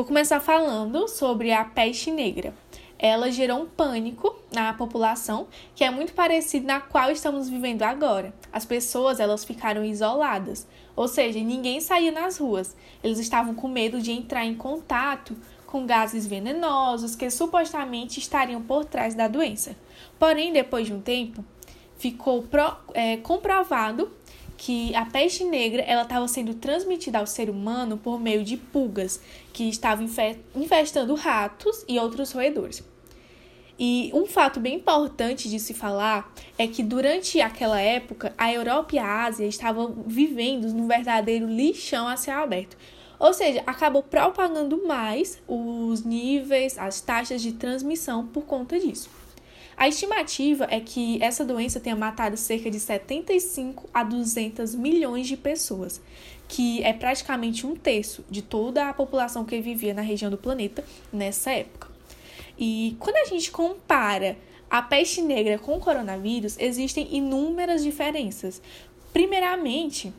Vou começar falando sobre a peste negra. Ela gerou um pânico na população que é muito parecido na qual estamos vivendo agora. As pessoas elas ficaram isoladas, ou seja, ninguém saía nas ruas. Eles estavam com medo de entrar em contato com gases venenosos que supostamente estariam por trás da doença. Porém, depois de um tempo, ficou pro, é, comprovado que a peste negra ela estava sendo transmitida ao ser humano por meio de pulgas que estavam infestando ratos e outros roedores. E um fato bem importante de se falar é que durante aquela época a Europa e a Ásia estavam vivendo num verdadeiro lixão a céu aberto. Ou seja, acabou propagando mais os níveis, as taxas de transmissão por conta disso. A estimativa é que essa doença tenha matado cerca de 75 a 200 milhões de pessoas, que é praticamente um terço de toda a população que vivia na região do planeta nessa época. E quando a gente compara a peste negra com o coronavírus, existem inúmeras diferenças. Primeiramente,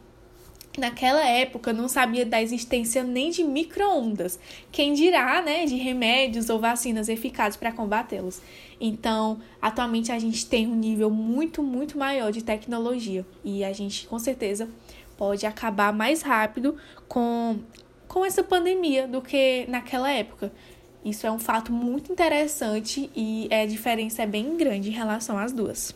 naquela época não sabia da existência nem de microondas, quem dirá, né, de remédios ou vacinas eficazes para combatê-los. Então, atualmente a gente tem um nível muito, muito maior de tecnologia e a gente com certeza pode acabar mais rápido com com essa pandemia do que naquela época. Isso é um fato muito interessante e a diferença é bem grande em relação às duas.